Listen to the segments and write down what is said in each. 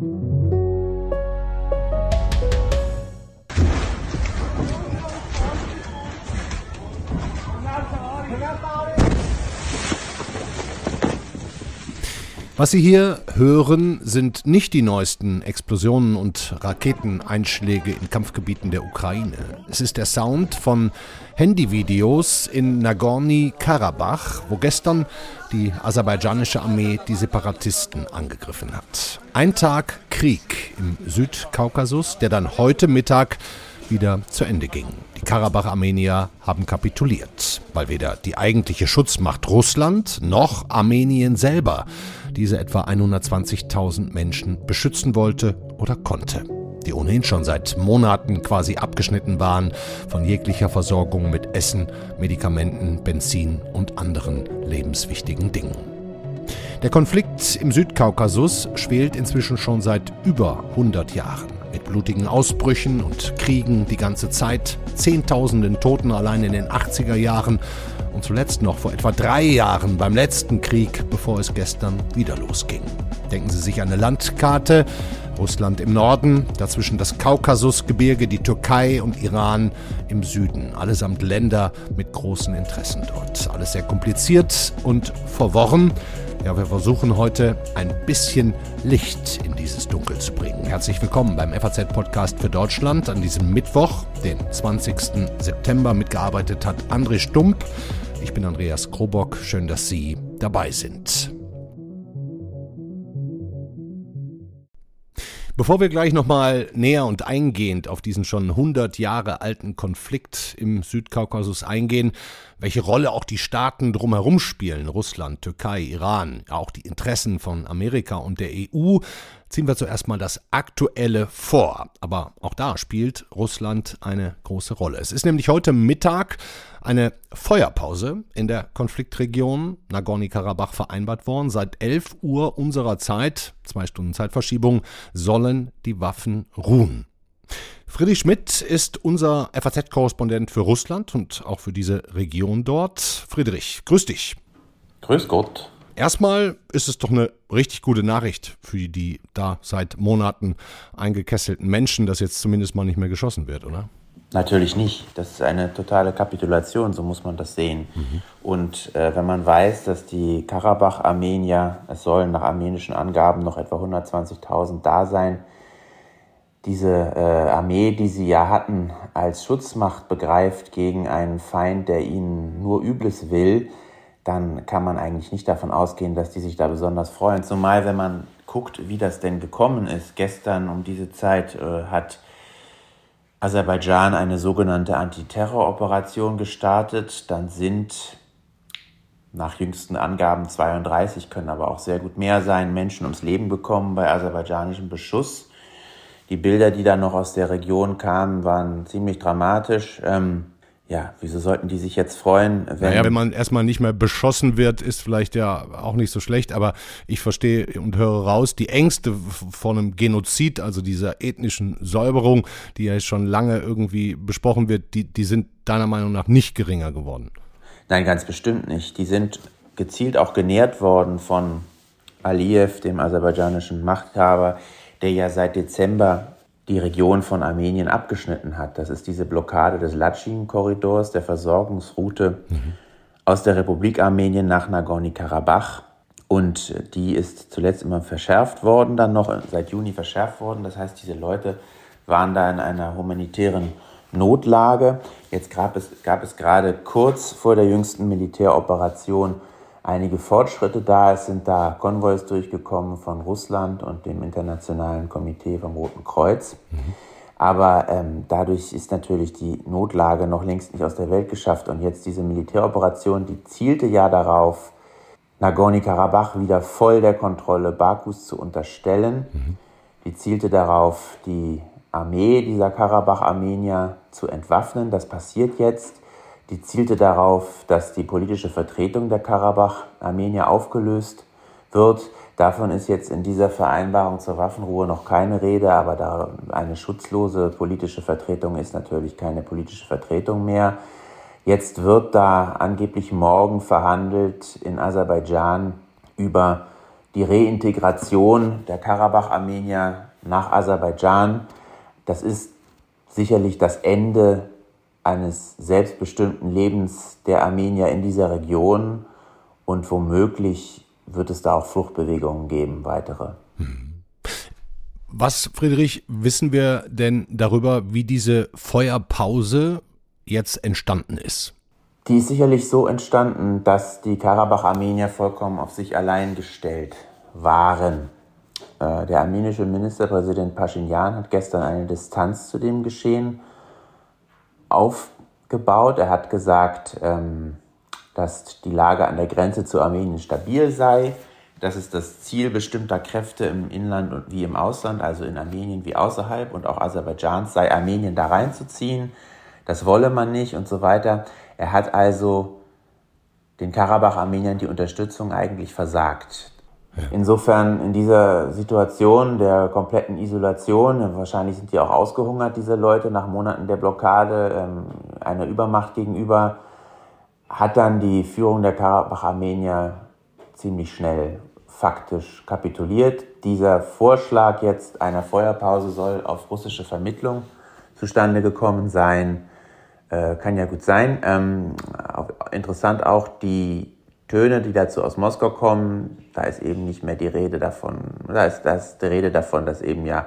Thank you. Was Sie hier hören, sind nicht die neuesten Explosionen und Raketeneinschläge in Kampfgebieten der Ukraine. Es ist der Sound von Handyvideos in Nagorny-Karabach, wo gestern die aserbaidschanische Armee die Separatisten angegriffen hat. Ein Tag Krieg im Südkaukasus, der dann heute Mittag wieder zu Ende ging. Die Karabach-Armenier haben kapituliert, weil weder die eigentliche Schutzmacht Russland noch Armenien selber diese etwa 120.000 Menschen beschützen wollte oder konnte, die ohnehin schon seit Monaten quasi abgeschnitten waren von jeglicher Versorgung mit Essen, Medikamenten, Benzin und anderen lebenswichtigen Dingen. Der Konflikt im Südkaukasus schwelt inzwischen schon seit über 100 Jahren. Mit blutigen Ausbrüchen und Kriegen die ganze Zeit, Zehntausenden Toten allein in den 80er Jahren und zuletzt noch vor etwa drei Jahren beim letzten Krieg, bevor es gestern wieder losging. Denken Sie sich eine Landkarte. Russland im Norden, dazwischen das Kaukasusgebirge, die Türkei und Iran im Süden. Allesamt Länder mit großen Interessen dort. Alles sehr kompliziert und verworren. Ja, wir versuchen heute ein bisschen Licht in dieses Dunkel zu bringen. Herzlich willkommen beim FAZ-Podcast für Deutschland an diesem Mittwoch, den 20. September. Mitgearbeitet hat André Stump. Ich bin Andreas Krobock. Schön, dass Sie dabei sind. Bevor wir gleich nochmal näher und eingehend auf diesen schon 100 Jahre alten Konflikt im Südkaukasus eingehen, welche Rolle auch die Staaten drumherum spielen, Russland, Türkei, Iran, auch die Interessen von Amerika und der EU, ziehen wir zuerst mal das Aktuelle vor. Aber auch da spielt Russland eine große Rolle. Es ist nämlich heute Mittag eine Feuerpause in der Konfliktregion Nagorny-Karabach vereinbart worden. Seit 11 Uhr unserer Zeit, zwei Stunden Zeitverschiebung, sollen die Waffen ruhen. Friedrich Schmidt ist unser FAZ-Korrespondent für Russland und auch für diese Region dort. Friedrich, grüß dich. Grüß Gott. Erstmal ist es doch eine richtig gute Nachricht für die da seit Monaten eingekesselten Menschen, dass jetzt zumindest mal nicht mehr geschossen wird, oder? Natürlich nicht. Das ist eine totale Kapitulation, so muss man das sehen. Mhm. Und äh, wenn man weiß, dass die Karabach-Armenier, es sollen nach armenischen Angaben noch etwa 120.000 da sein, diese äh, Armee, die sie ja hatten, als Schutzmacht begreift gegen einen Feind, der ihnen nur Übles will, dann kann man eigentlich nicht davon ausgehen, dass die sich da besonders freuen. Zumal, wenn man guckt, wie das denn gekommen ist. Gestern um diese Zeit äh, hat Aserbaidschan eine sogenannte Antiterroroperation gestartet. Dann sind nach jüngsten Angaben 32, können aber auch sehr gut mehr sein, Menschen ums Leben gekommen bei aserbaidschanischem Beschuss. Die Bilder, die dann noch aus der Region kamen, waren ziemlich dramatisch. Ähm, ja, wieso sollten die sich jetzt freuen? Wenn naja, wenn man erstmal nicht mehr beschossen wird, ist vielleicht ja auch nicht so schlecht, aber ich verstehe und höre raus, die Ängste vor einem Genozid, also dieser ethnischen Säuberung, die ja schon lange irgendwie besprochen wird, die, die sind deiner Meinung nach nicht geringer geworden. Nein, ganz bestimmt nicht. Die sind gezielt auch genährt worden von Aliyev, dem aserbaidschanischen Machthaber, der ja seit Dezember die Region von Armenien abgeschnitten hat. Das ist diese Blockade des Latschin-Korridors, der Versorgungsroute mhm. aus der Republik Armenien nach Nagorny-Karabach. Und die ist zuletzt immer verschärft worden, dann noch seit Juni verschärft worden. Das heißt, diese Leute waren da in einer humanitären Notlage. Jetzt gab es, gab es gerade kurz vor der jüngsten Militäroperation einige Fortschritte da. Es sind da Konvois durchgekommen von Russland und dem Internationalen Komitee vom Roten Kreuz. Mhm. Aber ähm, dadurch ist natürlich die Notlage noch längst nicht aus der Welt geschafft. Und jetzt diese Militäroperation, die zielte ja darauf, Nagorny-Karabach wieder voll der Kontrolle Bakus zu unterstellen. Mhm. Die zielte darauf, die Armee dieser Karabach-Armenier zu entwaffnen. Das passiert jetzt. Die zielte darauf, dass die politische Vertretung der Karabach-Armenier aufgelöst wird. Davon ist jetzt in dieser Vereinbarung zur Waffenruhe noch keine Rede, aber da eine schutzlose politische Vertretung ist natürlich keine politische Vertretung mehr. Jetzt wird da angeblich morgen verhandelt in Aserbaidschan über die Reintegration der Karabach-Armenier nach Aserbaidschan, das ist sicherlich das Ende eines selbstbestimmten Lebens der Armenier in dieser Region und womöglich wird es da auch Fluchtbewegungen geben, weitere. Was, Friedrich, wissen wir denn darüber, wie diese Feuerpause jetzt entstanden ist? Die ist sicherlich so entstanden, dass die Karabach-Armenier vollkommen auf sich allein gestellt waren. Äh, der armenische Ministerpräsident Pashinyan hat gestern eine Distanz zu dem Geschehen aufgebaut. Er hat gesagt, ähm, dass die Lage an der Grenze zu Armenien stabil sei. Das ist das Ziel bestimmter Kräfte im Inland wie im Ausland, also in Armenien wie außerhalb und auch Aserbaidschans, sei Armenien da reinzuziehen. Das wolle man nicht und so weiter. Er hat also den Karabach-Armeniern die Unterstützung eigentlich versagt. Insofern in dieser Situation der kompletten Isolation, wahrscheinlich sind die auch ausgehungert, diese Leute, nach Monaten der Blockade ähm, einer Übermacht gegenüber, hat dann die Führung der Karabach-Armenier ziemlich schnell faktisch kapituliert. Dieser Vorschlag jetzt einer Feuerpause soll auf russische Vermittlung zustande gekommen sein. Äh, kann ja gut sein. Ähm, interessant auch die Töne, die dazu aus Moskau kommen, da ist eben nicht mehr die Rede davon, da ist, da die Rede davon, dass eben ja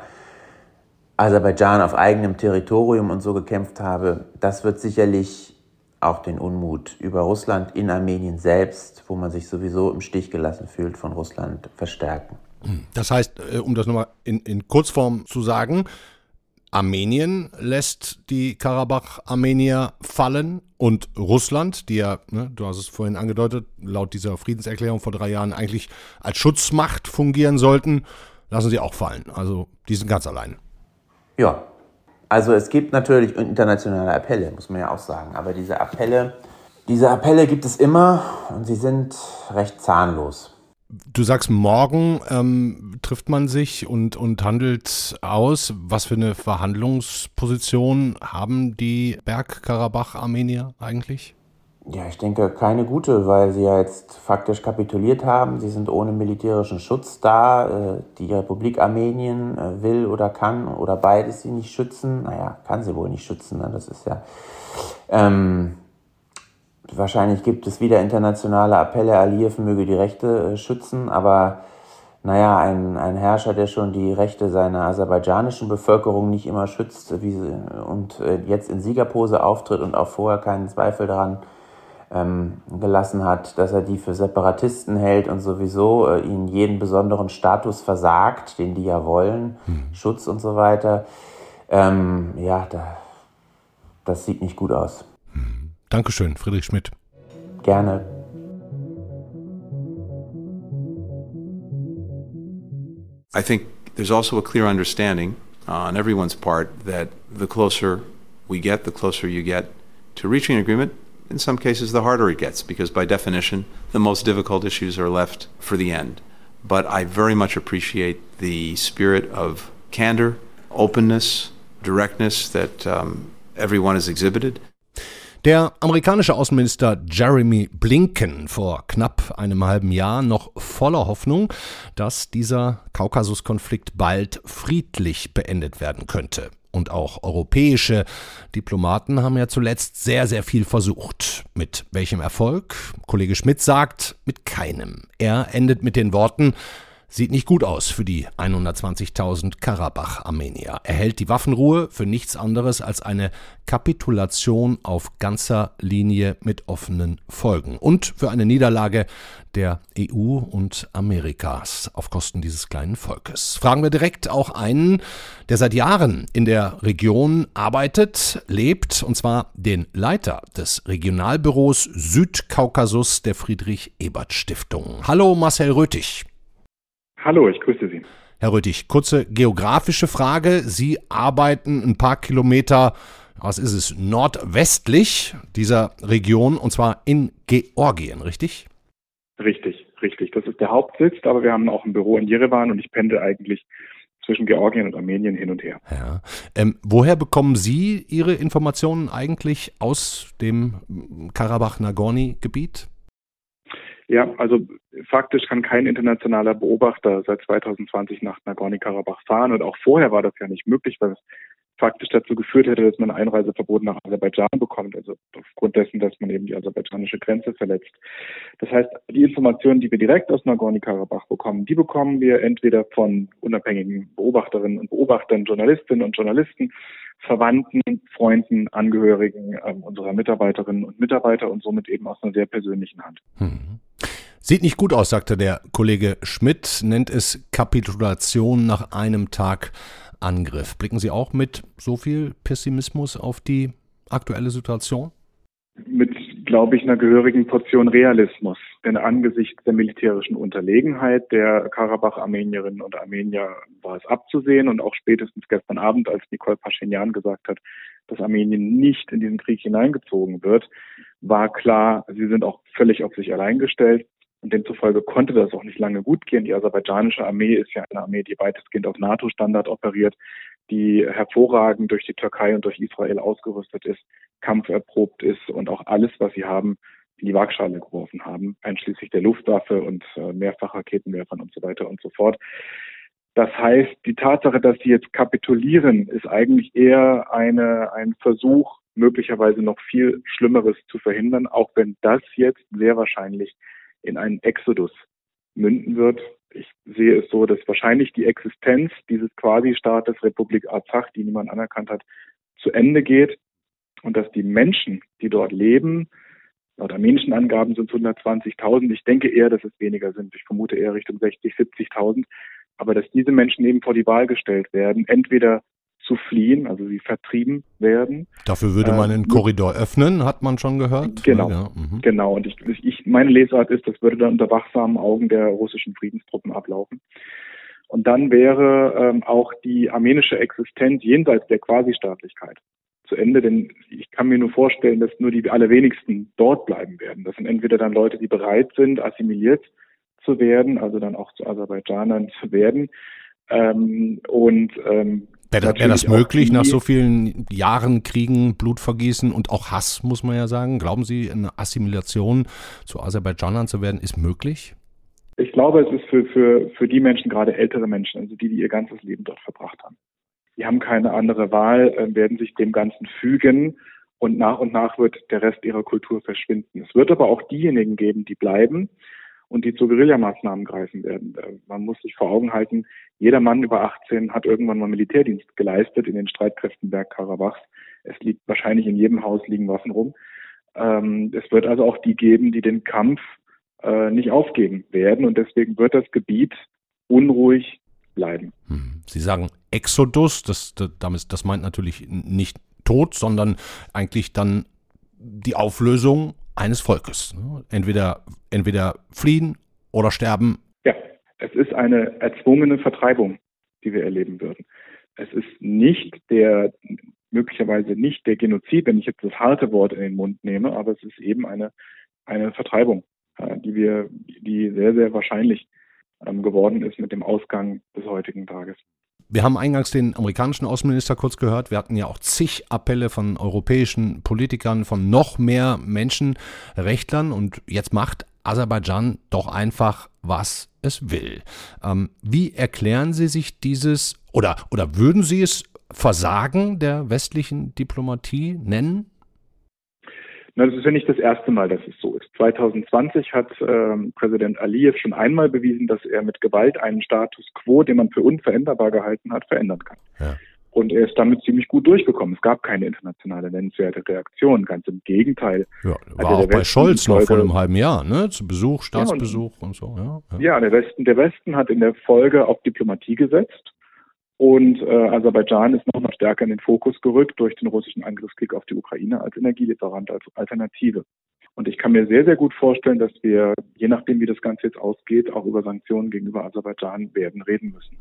Aserbaidschan auf eigenem Territorium und so gekämpft habe. Das wird sicherlich auch den Unmut über Russland in Armenien selbst, wo man sich sowieso im Stich gelassen fühlt von Russland, verstärken. Das heißt, äh, um das nochmal in, in Kurzform zu sagen, Armenien lässt die Karabach-Armenier fallen und Russland, die ja, ne, du hast es vorhin angedeutet, laut dieser Friedenserklärung vor drei Jahren eigentlich als Schutzmacht fungieren sollten, lassen sie auch fallen. Also die sind ganz allein. Ja, also es gibt natürlich internationale Appelle, muss man ja auch sagen. Aber diese Appelle, diese Appelle gibt es immer und sie sind recht zahnlos. Du sagst, morgen ähm, trifft man sich und, und handelt aus. Was für eine Verhandlungsposition haben die Bergkarabach-Armenier eigentlich? Ja, ich denke keine gute, weil sie ja jetzt faktisch kapituliert haben. Sie sind ohne militärischen Schutz da. Äh, die Republik Armenien äh, will oder kann oder beides sie nicht schützen. Naja, kann sie wohl nicht schützen. Ne? Das ist ja. Ähm, Wahrscheinlich gibt es wieder internationale Appelle, Aliyev möge die Rechte äh, schützen, aber naja, ein, ein Herrscher, der schon die Rechte seiner aserbaidschanischen Bevölkerung nicht immer schützt wie, und äh, jetzt in Siegerpose auftritt und auch vorher keinen Zweifel daran ähm, gelassen hat, dass er die für Separatisten hält und sowieso äh, ihnen jeden besonderen Status versagt, den die ja wollen, hm. Schutz und so weiter. Ähm, ja, da, das sieht nicht gut aus. Dankeschön, Friedrich Schmidt. Gerne. I think there's also a clear understanding on everyone's part that the closer we get, the closer you get to reaching an agreement. In some cases, the harder it gets because, by definition, the most difficult issues are left for the end. But I very much appreciate the spirit of candor, openness, directness that um, everyone has exhibited. Der amerikanische Außenminister Jeremy Blinken vor knapp einem halben Jahr noch voller Hoffnung, dass dieser Kaukasuskonflikt bald friedlich beendet werden könnte. Und auch europäische Diplomaten haben ja zuletzt sehr, sehr viel versucht. Mit welchem Erfolg? Kollege Schmidt sagt, mit keinem. Er endet mit den Worten, Sieht nicht gut aus für die 120.000 Karabach-Armenier. Er hält die Waffenruhe für nichts anderes als eine Kapitulation auf ganzer Linie mit offenen Folgen und für eine Niederlage der EU und Amerikas auf Kosten dieses kleinen Volkes. Fragen wir direkt auch einen, der seit Jahren in der Region arbeitet, lebt, und zwar den Leiter des Regionalbüros Südkaukasus der Friedrich-Ebert-Stiftung. Hallo Marcel Röthig. Hallo, ich grüße Sie. Herr Röthig, kurze geografische Frage. Sie arbeiten ein paar Kilometer, was ist es, nordwestlich dieser Region und zwar in Georgien, richtig? Richtig, richtig. Das ist der Hauptsitz, aber wir haben auch ein Büro in Jerewan und ich pendel eigentlich zwischen Georgien und Armenien hin und her. Ja. Ähm, woher bekommen Sie Ihre Informationen eigentlich aus dem Karabach-Nagorny-Gebiet? Ja, also faktisch kann kein internationaler Beobachter seit 2020 nach Nagorno-Karabach fahren und auch vorher war das ja nicht möglich, weil es faktisch dazu geführt hätte, dass man ein Einreiseverbot nach Aserbaidschan bekommt, also aufgrund dessen, dass man eben die aserbaidschanische Grenze verletzt. Das heißt, die Informationen, die wir direkt aus Nagorno-Karabach bekommen, die bekommen wir entweder von unabhängigen Beobachterinnen und Beobachtern, Journalistinnen und Journalisten, Verwandten, Freunden, Angehörigen äh, unserer Mitarbeiterinnen und Mitarbeiter und somit eben aus einer sehr persönlichen Hand. Hm. Sieht nicht gut aus, sagte der Kollege Schmidt, nennt es Kapitulation nach einem Tag Angriff. Blicken Sie auch mit so viel Pessimismus auf die aktuelle Situation? Mit, glaube ich, einer gehörigen Portion Realismus. Denn angesichts der militärischen Unterlegenheit der Karabach-Armenierinnen und Armenier war es abzusehen und auch spätestens gestern Abend, als Nicole Paschinjan gesagt hat, dass Armenien nicht in diesen Krieg hineingezogen wird, war klar, sie sind auch völlig auf sich allein gestellt. Und demzufolge konnte das auch nicht lange gut gehen. Die aserbaidschanische Armee ist ja eine Armee, die weitestgehend auf NATO-Standard operiert, die hervorragend durch die Türkei und durch Israel ausgerüstet ist, kampferprobt ist und auch alles, was sie haben, in die Waagschale geworfen haben, einschließlich der Luftwaffe und äh, Mehrfachraketenwerfern und so weiter und so fort. Das heißt, die Tatsache, dass sie jetzt kapitulieren, ist eigentlich eher eine, ein Versuch, möglicherweise noch viel Schlimmeres zu verhindern, auch wenn das jetzt sehr wahrscheinlich in einen Exodus münden wird. Ich sehe es so, dass wahrscheinlich die Existenz dieses Quasi-Staates Republik Arzach, die niemand anerkannt hat, zu Ende geht und dass die Menschen, die dort leben, laut armenischen Angaben sind es 120.000. Ich denke eher, dass es weniger sind. Ich vermute eher Richtung 60, 70.000. Aber dass diese Menschen eben vor die Wahl gestellt werden, entweder zu fliehen, also sie vertrieben werden. Dafür würde man einen äh, Korridor öffnen, hat man schon gehört. Genau, ja, mhm. genau. Und ich, ich, meine Lesart ist, das würde dann unter wachsamen Augen der russischen Friedenstruppen ablaufen. Und dann wäre ähm, auch die armenische Existenz jenseits der Quasi-Staatlichkeit zu Ende, denn ich kann mir nur vorstellen, dass nur die allerwenigsten dort bleiben werden. Das sind entweder dann Leute, die bereit sind, assimiliert zu werden, also dann auch zu Aserbaidschanern zu werden, ähm, und ähm, Wäre wär das möglich nach so vielen Jahren Kriegen, Blutvergießen und auch Hass, muss man ja sagen? Glauben Sie, eine Assimilation zu Aserbaidschanern zu werden, ist möglich? Ich glaube, es ist für, für, für die Menschen, gerade ältere Menschen, also die, die ihr ganzes Leben dort verbracht haben. Die haben keine andere Wahl, äh, werden sich dem Ganzen fügen und nach und nach wird der Rest ihrer Kultur verschwinden. Es wird aber auch diejenigen geben, die bleiben und die zu Guerillamaßnahmen greifen werden. Äh, man muss sich vor Augen halten, jeder Mann über 18 hat irgendwann mal Militärdienst geleistet in den Streitkräften Bergkarabachs. Es liegt wahrscheinlich in jedem Haus liegen Waffen rum. Ähm, es wird also auch die geben, die den Kampf äh, nicht aufgeben werden und deswegen wird das Gebiet unruhig bleiben. Hm. Sie sagen Exodus, das, das, das meint natürlich nicht Tod, sondern eigentlich dann die Auflösung eines Volkes. Ne? Entweder, entweder fliehen oder sterben. Ja, es ist eine erzwungene Vertreibung, die wir erleben würden. Es ist nicht der, möglicherweise nicht der Genozid, wenn ich jetzt das harte Wort in den Mund nehme, aber es ist eben eine, eine Vertreibung, die wir, die sehr, sehr wahrscheinlich ähm, geworden ist mit dem Ausgang des heutigen Tages. Wir haben eingangs den amerikanischen Außenminister kurz gehört. Wir hatten ja auch zig Appelle von europäischen Politikern, von noch mehr Menschenrechtlern. Und jetzt macht Aserbaidschan doch einfach, was es will. Ähm, wie erklären Sie sich dieses oder, oder würden Sie es Versagen der westlichen Diplomatie nennen? Na, das ist ja nicht das erste Mal, dass es so ist. 2020 hat ähm, Präsident Aliyev schon einmal bewiesen, dass er mit Gewalt einen Status quo, den man für unveränderbar gehalten hat, verändern kann. Ja. Und er ist damit ziemlich gut durchgekommen. Es gab keine internationale nennenswerte Reaktion. Ganz im Gegenteil. Ja, war auch bei Scholz noch vor einem halben Jahr, ne? Zu Besuch, Staatsbesuch ja, und, und, so. Ja, ja. ja, der Westen, der Westen hat in der Folge auf Diplomatie gesetzt. Und äh, Aserbaidschan ist noch mal stärker in den Fokus gerückt durch den russischen Angriffskrieg auf die Ukraine als Energielieferant, als Alternative. Und ich kann mir sehr, sehr gut vorstellen, dass wir, je nachdem, wie das Ganze jetzt ausgeht, auch über Sanktionen gegenüber Aserbaidschan werden reden müssen.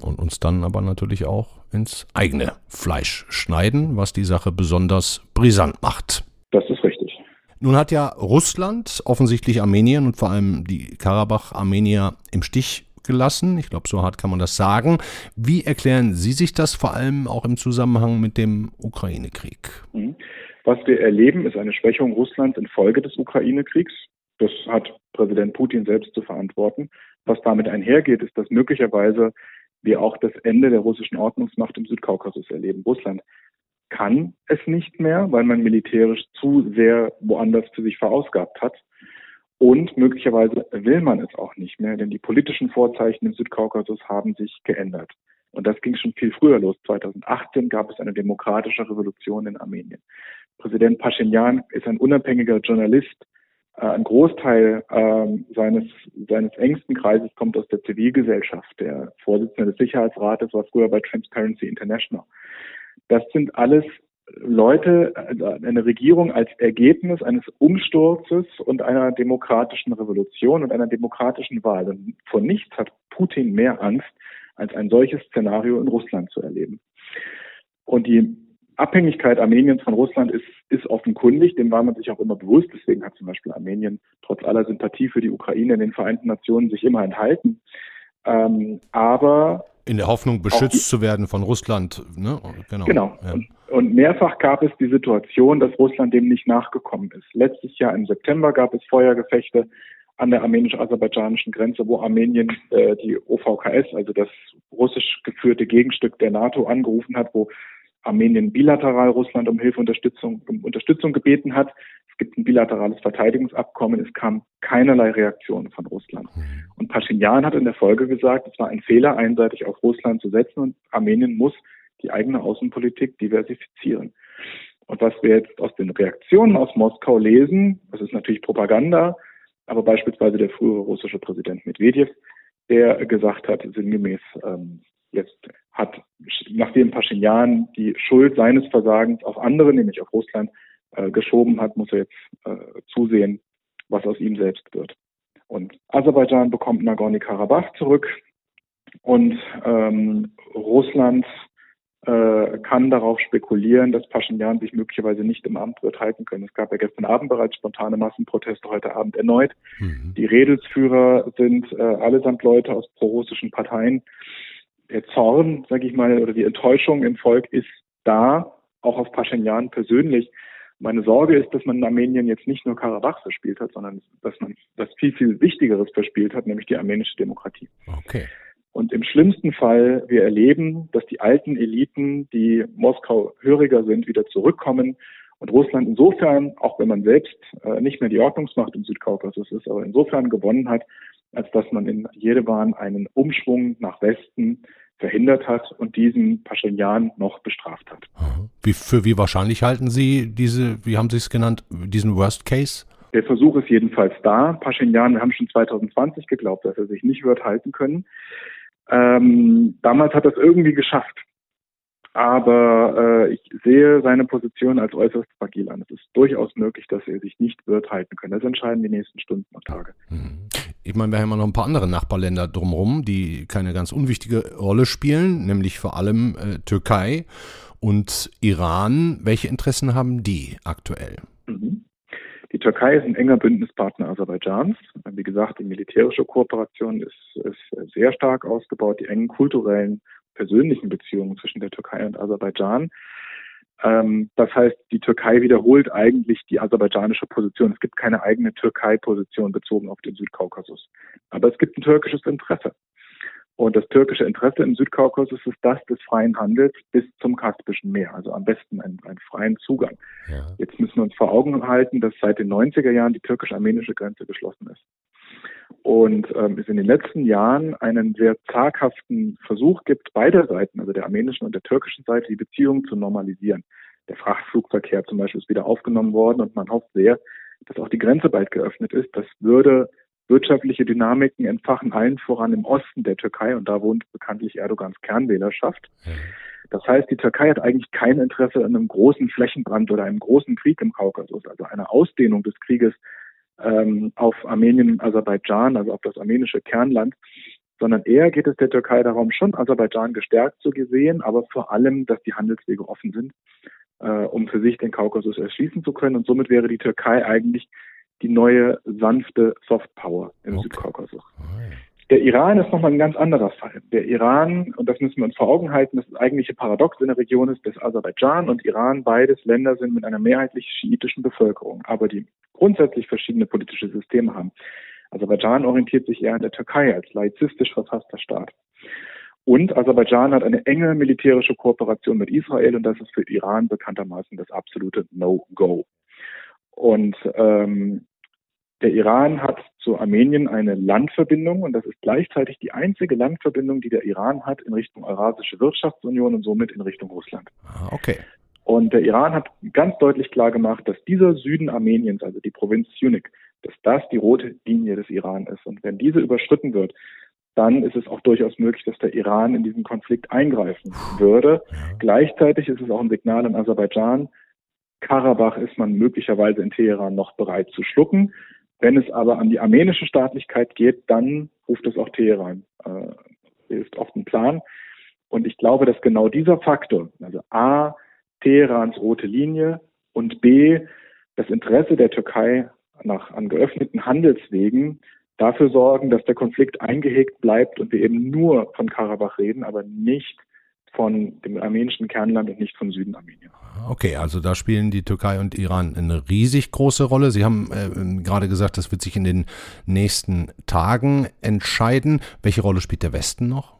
Und uns dann aber natürlich auch ins eigene Fleisch schneiden, was die Sache besonders brisant macht. Das ist richtig. Nun hat ja Russland offensichtlich Armenien und vor allem die Karabach-Armenier im Stich gelassen. Ich glaube, so hart kann man das sagen. Wie erklären Sie sich das vor allem auch im Zusammenhang mit dem Ukraine-Krieg? Mhm. Was wir erleben, ist eine Schwächung Russlands infolge des Ukraine-Kriegs. Das hat Präsident Putin selbst zu verantworten. Was damit einhergeht, ist, dass möglicherweise wir auch das Ende der russischen Ordnungsmacht im Südkaukasus erleben. Russland kann es nicht mehr, weil man militärisch zu sehr woanders für sich verausgabt hat. Und möglicherweise will man es auch nicht mehr, denn die politischen Vorzeichen im Südkaukasus haben sich geändert. Und das ging schon viel früher los. 2018 gab es eine demokratische Revolution in Armenien. Präsident Pashinyan ist ein unabhängiger Journalist. Äh, ein Großteil äh, seines, seines engsten Kreises kommt aus der Zivilgesellschaft. Der Vorsitzende des Sicherheitsrates war früher bei Transparency International. Das sind alles Leute, also eine Regierung als Ergebnis eines Umsturzes und einer demokratischen Revolution und einer demokratischen Wahl. Und vor nichts hat Putin mehr Angst, als ein solches Szenario in Russland zu erleben. Und die Abhängigkeit Armeniens von Russland ist, ist offenkundig, dem war man sich auch immer bewusst. Deswegen hat zum Beispiel Armenien trotz aller Sympathie für die Ukraine in den Vereinten Nationen sich immer enthalten. Ähm, aber in der Hoffnung, beschützt zu werden von Russland. Ne? Genau. genau. Ja. Und, und, mehrfach gab es die Situation, dass Russland dem nicht nachgekommen ist. Letztes Jahr im September gab es Feuergefechte an der armenisch-aserbaidschanischen Grenze, wo Armenien äh, die OVKS, also das russisch geführte Gegenstück der NATO, angerufen hat, wo Armenien bilateral Russland um Hilfe Unterstützung, um Unterstützung gebeten hat. Es gibt ein bilaterales Verteidigungsabkommen. Es kam keinerlei Reaktion von Russland. Mhm. Und Pashinyan hat in der Folge gesagt, es war ein Fehler, einseitig auf Russland zu setzen und Armenien muss die eigene Außenpolitik diversifizieren. Und was wir jetzt aus den Reaktionen aus Moskau lesen, das ist natürlich Propaganda, aber beispielsweise der frühere russische Präsident Medvedev, der gesagt hat, sinngemäß, ähm, jetzt hat, nachdem Pashinyan die Schuld seines Versagens auf andere, nämlich auf Russland, äh, geschoben hat, muss er jetzt äh, zusehen, was aus ihm selbst wird. Und Aserbaidschan bekommt Nagorno-Karabach zurück und ähm, Russland äh, kann darauf spekulieren, dass Pashinyan sich möglicherweise nicht im Amt wird halten können. Es gab ja gestern Abend bereits spontane Massenproteste, heute Abend erneut. Mhm. Die Redelsführer sind äh, allesamt Leute aus prorussischen Parteien der Zorn, sage ich mal, oder die Enttäuschung im Volk ist da, auch auf Pashinyan persönlich. Meine Sorge ist, dass man in Armenien jetzt nicht nur Karabach verspielt hat, sondern dass man das viel, viel Wichtigeres verspielt hat, nämlich die armenische Demokratie. Okay. Und im schlimmsten Fall, wir erleben, dass die alten Eliten, die Moskau höriger sind, wieder zurückkommen und Russland insofern, auch wenn man selbst äh, nicht mehr die Ordnungsmacht im Südkaukasus ist, aber insofern gewonnen hat, als dass man in Jerewan einen Umschwung nach Westen verhindert hat und diesen Pashinyan noch bestraft hat. Wie, für wie wahrscheinlich halten Sie diese, wie haben Sie es genannt, diesen Worst Case? Der Versuch ist jedenfalls da. Pashinyan, wir haben schon 2020 geglaubt, dass er sich nicht wird halten können. Ähm, damals hat er es irgendwie geschafft. Aber äh, ich sehe seine Position als äußerst fragil an. Es ist durchaus möglich, dass er sich nicht wird halten können. Das entscheiden die nächsten Stunden und Tage. Mhm. Ich meine, wir haben ja noch ein paar andere Nachbarländer drumherum, die keine ganz unwichtige Rolle spielen, nämlich vor allem äh, Türkei und Iran. Welche Interessen haben die aktuell? Mhm. Die Türkei ist ein enger Bündnispartner Aserbaidschans. Wie gesagt, die militärische Kooperation ist, ist sehr stark ausgebaut. Die engen kulturellen persönlichen Beziehungen zwischen der Türkei und Aserbaidschan. Ähm, das heißt, die Türkei wiederholt eigentlich die aserbaidschanische Position. Es gibt keine eigene Türkei-Position bezogen auf den Südkaukasus. Aber es gibt ein türkisches Interesse. Und das türkische Interesse im Südkaukasus ist das des freien Handels bis zum Kaspischen Meer, also am besten einen, einen freien Zugang. Ja. Jetzt müssen wir uns vor Augen halten, dass seit den 90er Jahren die türkisch-armenische Grenze geschlossen ist und ähm, es in den letzten Jahren einen sehr zaghaften Versuch gibt, beider Seiten, also der armenischen und der türkischen Seite, die Beziehungen zu normalisieren. Der Frachtflugverkehr zum Beispiel ist wieder aufgenommen worden und man hofft sehr, dass auch die Grenze bald geöffnet ist. Das würde wirtschaftliche Dynamiken entfachen, allen voran im Osten der Türkei und da wohnt bekanntlich Erdogans Kernwählerschaft. Das heißt, die Türkei hat eigentlich kein Interesse an einem großen Flächenbrand oder einem großen Krieg im Kaukasus, also einer Ausdehnung des Krieges ähm, auf Armenien und Aserbaidschan, also auf das armenische Kernland, sondern eher geht es der Türkei darum, schon Aserbaidschan gestärkt zu sehen, aber vor allem, dass die Handelswege offen sind, äh, um für sich den Kaukasus erschließen zu können. Und somit wäre die Türkei eigentlich die neue sanfte Softpower im okay. Südkaukasus. Der Iran ist nochmal ein ganz anderer Fall. Der Iran, und das müssen wir uns vor Augen halten, das eigentliche Paradox in der Region ist, dass Aserbaidschan und Iran beides Länder sind mit einer mehrheitlich schiitischen Bevölkerung, aber die grundsätzlich verschiedene politische Systeme haben. Aserbaidschan orientiert sich eher an der Türkei als laizistisch verfasster Staat. Und Aserbaidschan hat eine enge militärische Kooperation mit Israel und das ist für Iran bekanntermaßen das absolute No-Go. Und ähm, der Iran hat zu Armenien eine Landverbindung und das ist gleichzeitig die einzige Landverbindung, die der Iran hat in Richtung Eurasische Wirtschaftsunion und somit in Richtung Russland. Ah, okay. Und der Iran hat ganz deutlich klar gemacht, dass dieser Süden Armeniens, also die Provinz Syunik, dass das die rote Linie des Iran ist. Und wenn diese überschritten wird, dann ist es auch durchaus möglich, dass der Iran in diesen Konflikt eingreifen würde. Gleichzeitig ist es auch ein Signal an Aserbaidschan, Karabach ist man möglicherweise in Teheran noch bereit zu schlucken. Wenn es aber an die armenische Staatlichkeit geht, dann ruft es auch Teheran. Äh, ist oft ein Plan. Und ich glaube, dass genau dieser Faktor, also A, Teherans rote Linie und B, das Interesse der Türkei nach, an geöffneten Handelswegen dafür sorgen, dass der Konflikt eingehegt bleibt und wir eben nur von Karabach reden, aber nicht von dem armenischen Kernland und nicht vom Süden Armenien. Okay, also da spielen die Türkei und Iran eine riesig große Rolle. Sie haben äh, gerade gesagt, das wird sich in den nächsten Tagen entscheiden. Welche Rolle spielt der Westen noch?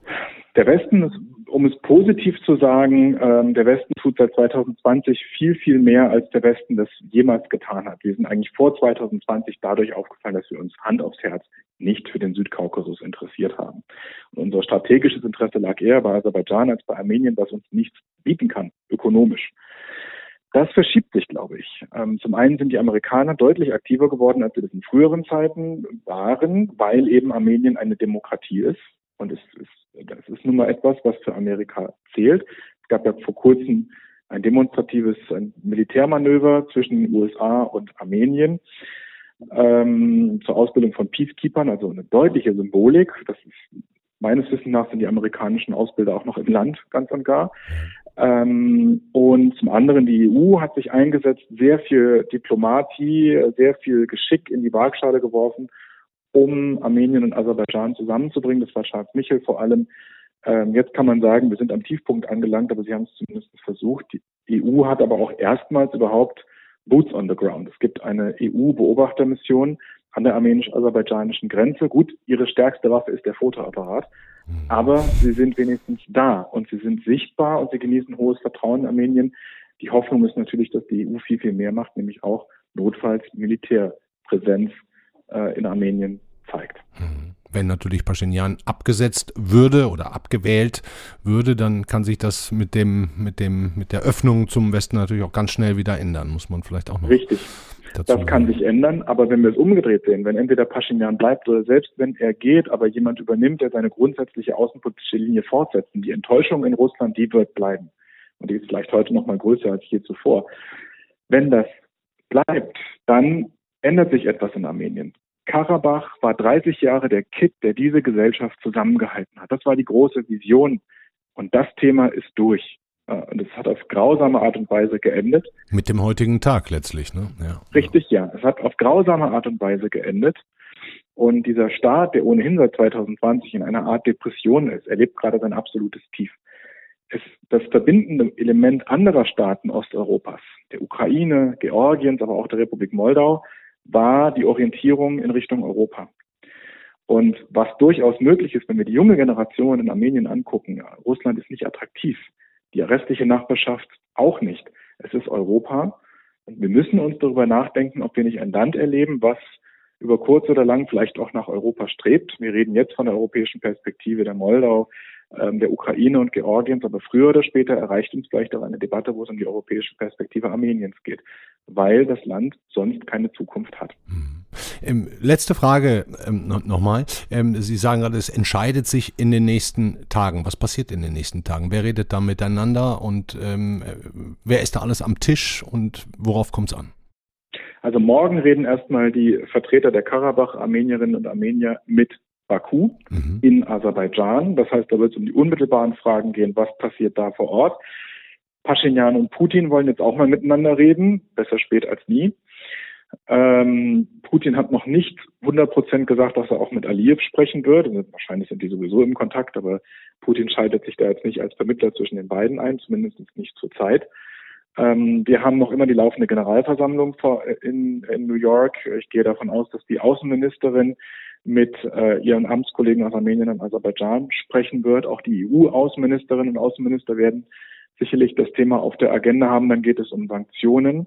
Der Westen um es positiv zu sagen, ähm, der Westen tut seit 2020 viel, viel mehr, als der Westen das jemals getan hat. Wir sind eigentlich vor 2020 dadurch aufgefallen, dass wir uns Hand aufs Herz nicht für den Südkaukasus interessiert haben. Und unser strategisches Interesse lag eher bei Aserbaidschan als bei Armenien, was uns nichts bieten kann, ökonomisch. Das verschiebt sich, glaube ich. Ähm, zum einen sind die Amerikaner deutlich aktiver geworden, als sie das in früheren Zeiten waren, weil eben Armenien eine Demokratie ist. Und es ist, das ist nun mal etwas, was für Amerika zählt. Es gab ja vor kurzem ein demonstratives Militärmanöver zwischen den USA und Armenien ähm, zur Ausbildung von Peacekeepers, also eine deutliche Symbolik. Das ist meines Wissens nach sind die amerikanischen Ausbilder auch noch im Land, ganz und gar. Ähm, und zum anderen, die EU hat sich eingesetzt, sehr viel Diplomatie, sehr viel Geschick in die Waagschale geworfen, um Armenien und Aserbaidschan zusammenzubringen. Das war Charles Michel vor allem. Ähm, jetzt kann man sagen, wir sind am Tiefpunkt angelangt, aber sie haben es zumindest versucht. Die EU hat aber auch erstmals überhaupt Boots on the Ground. Es gibt eine EU-Beobachtermission an der armenisch-aserbaidschanischen Grenze. Gut, ihre stärkste Waffe ist der Fotoapparat, mhm. aber sie sind wenigstens da und sie sind sichtbar und sie genießen hohes Vertrauen in Armenien. Die Hoffnung ist natürlich, dass die EU viel, viel mehr macht, nämlich auch notfalls Militärpräsenz äh, in Armenien zeigt. Mhm. Wenn natürlich Pashinyan abgesetzt würde oder abgewählt würde, dann kann sich das mit dem, mit dem, mit der Öffnung zum Westen natürlich auch ganz schnell wieder ändern, muss man vielleicht auch noch. Richtig. das kann sich ändern, aber wenn wir es umgedreht sehen, wenn entweder Pashinyan bleibt oder selbst wenn er geht, aber jemand übernimmt, der seine grundsätzliche außenpolitische Linie fortsetzt, die Enttäuschung in Russland, die wird bleiben. Und die ist vielleicht heute noch mal größer als je zuvor. Wenn das bleibt, dann ändert sich etwas in Armenien. Karabach war 30 Jahre der Kitt, der diese Gesellschaft zusammengehalten hat. Das war die große Vision. Und das Thema ist durch. Äh, und es hat auf grausame Art und Weise geendet. Mit dem heutigen Tag letztlich, ne? Ja. Richtig, ja. Es hat auf grausame Art und Weise geendet. Und dieser Staat, der ohnehin seit 2020 in einer Art Depression ist, erlebt gerade sein absolutes Tief. Es, das verbindende Element anderer Staaten Osteuropas, der Ukraine, Georgiens, aber auch der Republik Moldau, war die Orientierung in Richtung Europa. Und was durchaus möglich ist, wenn wir die junge Generation in Armenien angucken, Russland ist nicht attraktiv, die restliche Nachbarschaft auch nicht. Es ist Europa. Und wir müssen uns darüber nachdenken, ob wir nicht ein Land erleben, was über kurz oder lang vielleicht auch nach Europa strebt. Wir reden jetzt von der europäischen Perspektive der Moldau, der Ukraine und Georgiens, aber früher oder später erreicht uns vielleicht auch eine Debatte, wo es um die europäische Perspektive Armeniens geht, weil das Land sonst keine Zukunft hat. Hm. Ähm, letzte Frage ähm, nochmal. Ähm, Sie sagen gerade, es entscheidet sich in den nächsten Tagen. Was passiert in den nächsten Tagen? Wer redet da miteinander und ähm, wer ist da alles am Tisch und worauf kommt es an? Also morgen reden erstmal die Vertreter der Karabach, Armenierinnen und Armenier mit Baku mhm. in Aserbaidschan. Das heißt, da wird es um die unmittelbaren Fragen gehen, was passiert da vor Ort. Pashinyan und Putin wollen jetzt auch mal miteinander reden, besser spät als nie. Ähm, Putin hat noch nicht 100 Prozent gesagt, dass er auch mit Aliyev sprechen wird. Und wahrscheinlich sind die sowieso im Kontakt, aber Putin schaltet sich da jetzt nicht als Vermittler zwischen den beiden ein, zumindest nicht zur Zeit. Ähm, wir haben noch immer die laufende Generalversammlung äh, in, in New York. Ich gehe davon aus, dass die Außenministerin mit äh, ihren Amtskollegen aus Armenien und Aserbaidschan sprechen wird. Auch die EU-Außenministerinnen und Außenminister werden sicherlich das Thema auf der Agenda haben. Dann geht es um Sanktionen.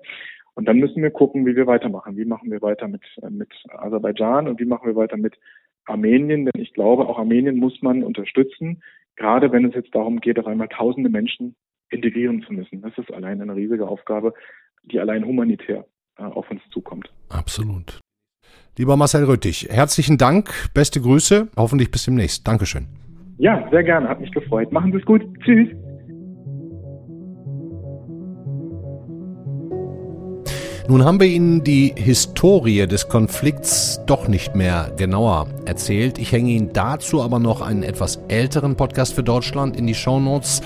Und dann müssen wir gucken, wie wir weitermachen. Wie machen wir weiter mit, äh, mit Aserbaidschan und wie machen wir weiter mit Armenien? Denn ich glaube, auch Armenien muss man unterstützen, gerade wenn es jetzt darum geht, auf einmal tausende Menschen integrieren zu müssen. Das ist allein eine riesige Aufgabe, die allein humanitär äh, auf uns zukommt. Absolut. Lieber Marcel Rüttig, herzlichen Dank, beste Grüße, hoffentlich bis demnächst. Dankeschön. Ja, sehr gerne, hat mich gefreut. Machen Sie es gut. Tschüss. Nun haben wir Ihnen die Historie des Konflikts doch nicht mehr genauer erzählt. Ich hänge Ihnen dazu aber noch einen etwas älteren Podcast für Deutschland in die Shownotes.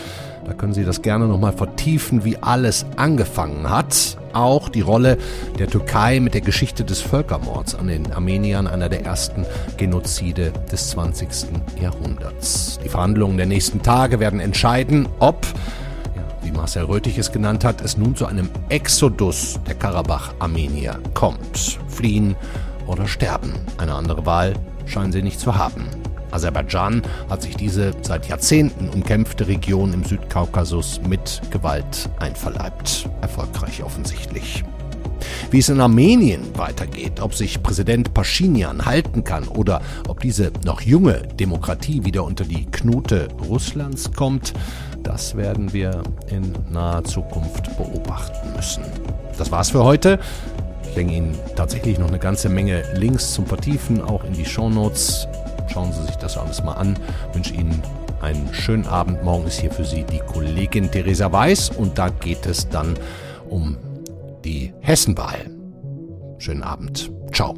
Da können Sie das gerne nochmal vertiefen, wie alles angefangen hat. Auch die Rolle der Türkei mit der Geschichte des Völkermords an den Armeniern, einer der ersten Genozide des 20. Jahrhunderts. Die Verhandlungen der nächsten Tage werden entscheiden, ob wie Marcel Röthig es genannt hat, es nun zu einem Exodus der Karabach-Armenier kommt. Fliehen oder sterben. Eine andere Wahl scheinen sie nicht zu haben. Aserbaidschan hat sich diese seit Jahrzehnten umkämpfte Region im Südkaukasus mit Gewalt einverleibt. Erfolgreich offensichtlich. Wie es in Armenien weitergeht, ob sich Präsident Pashinyan halten kann oder ob diese noch junge Demokratie wieder unter die Knute Russlands kommt, das werden wir in naher Zukunft beobachten müssen. Das war's für heute. Ich hänge Ihnen tatsächlich noch eine ganze Menge Links zum Vertiefen auch in die Shownotes. Schauen Sie sich das alles mal an. Ich wünsche Ihnen einen schönen Abend. Morgen ist hier für Sie die Kollegin Theresa Weiß und da geht es dann um die Hessenwahl. Schönen Abend. Ciao.